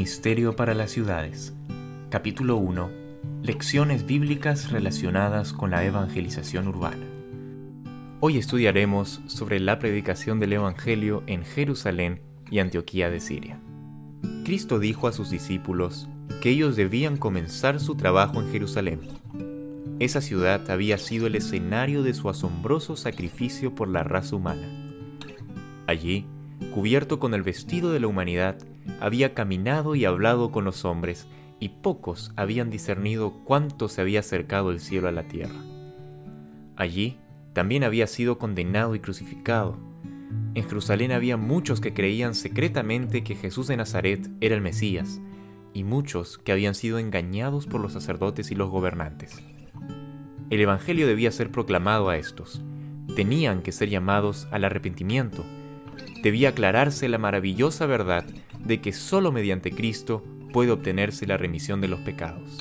ministerio para las ciudades. Capítulo 1. Lecciones bíblicas relacionadas con la evangelización urbana. Hoy estudiaremos sobre la predicación del Evangelio en Jerusalén y Antioquía de Siria. Cristo dijo a sus discípulos que ellos debían comenzar su trabajo en Jerusalén. Esa ciudad había sido el escenario de su asombroso sacrificio por la raza humana. Allí, cubierto con el vestido de la humanidad, había caminado y hablado con los hombres, y pocos habían discernido cuánto se había acercado el cielo a la tierra. Allí también había sido condenado y crucificado. En Jerusalén había muchos que creían secretamente que Jesús de Nazaret era el Mesías, y muchos que habían sido engañados por los sacerdotes y los gobernantes. El Evangelio debía ser proclamado a estos. Tenían que ser llamados al arrepentimiento. Debía aclararse la maravillosa verdad de que solo mediante Cristo puede obtenerse la remisión de los pecados.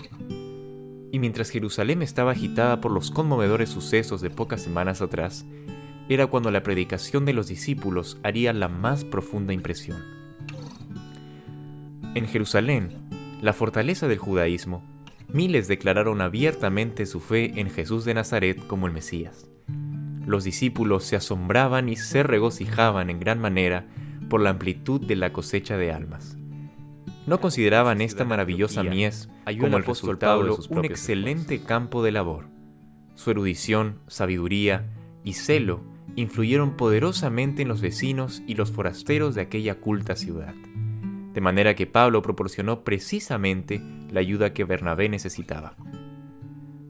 Y mientras Jerusalén estaba agitada por los conmovedores sucesos de pocas semanas atrás, era cuando la predicación de los discípulos haría la más profunda impresión. En Jerusalén, la fortaleza del judaísmo, miles declararon abiertamente su fe en Jesús de Nazaret como el Mesías. Los discípulos se asombraban y se regocijaban en gran manera por la amplitud de la cosecha de almas. No consideraban esta maravillosa mies como el apóstol Pablo un excelente campo de labor. Su erudición, sabiduría y celo influyeron poderosamente en los vecinos y los forasteros de aquella culta ciudad, de manera que Pablo proporcionó precisamente la ayuda que Bernabé necesitaba.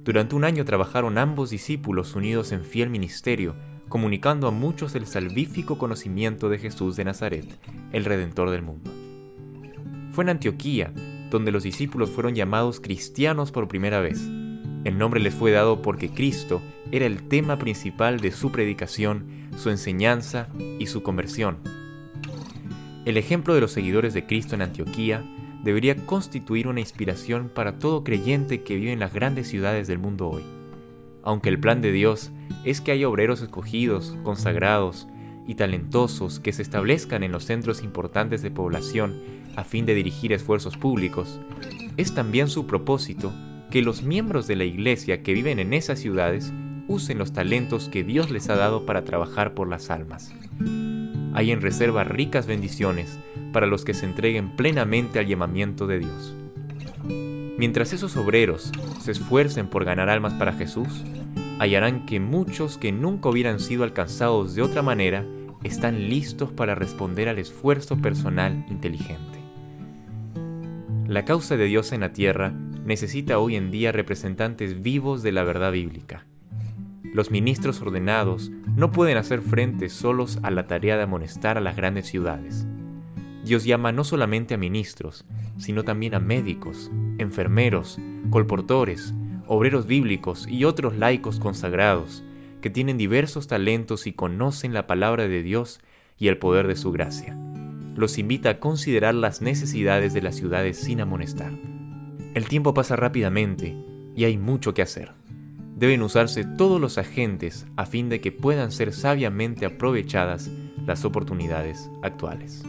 Durante un año trabajaron ambos discípulos unidos en fiel ministerio comunicando a muchos el salvífico conocimiento de Jesús de Nazaret, el Redentor del mundo. Fue en Antioquía donde los discípulos fueron llamados cristianos por primera vez. El nombre les fue dado porque Cristo era el tema principal de su predicación, su enseñanza y su conversión. El ejemplo de los seguidores de Cristo en Antioquía debería constituir una inspiración para todo creyente que vive en las grandes ciudades del mundo hoy. Aunque el plan de Dios es que haya obreros escogidos, consagrados y talentosos que se establezcan en los centros importantes de población a fin de dirigir esfuerzos públicos, es también su propósito que los miembros de la iglesia que viven en esas ciudades usen los talentos que Dios les ha dado para trabajar por las almas. Hay en reserva ricas bendiciones para los que se entreguen plenamente al llamamiento de Dios. Mientras esos obreros se esfuercen por ganar almas para Jesús, hallarán que muchos que nunca hubieran sido alcanzados de otra manera están listos para responder al esfuerzo personal inteligente. La causa de Dios en la tierra necesita hoy en día representantes vivos de la verdad bíblica. Los ministros ordenados no pueden hacer frente solos a la tarea de amonestar a las grandes ciudades. Dios llama no solamente a ministros, sino también a médicos, enfermeros, colportores, obreros bíblicos y otros laicos consagrados que tienen diversos talentos y conocen la palabra de Dios y el poder de su gracia. Los invita a considerar las necesidades de las ciudades sin amonestar. El tiempo pasa rápidamente y hay mucho que hacer. Deben usarse todos los agentes a fin de que puedan ser sabiamente aprovechadas las oportunidades actuales.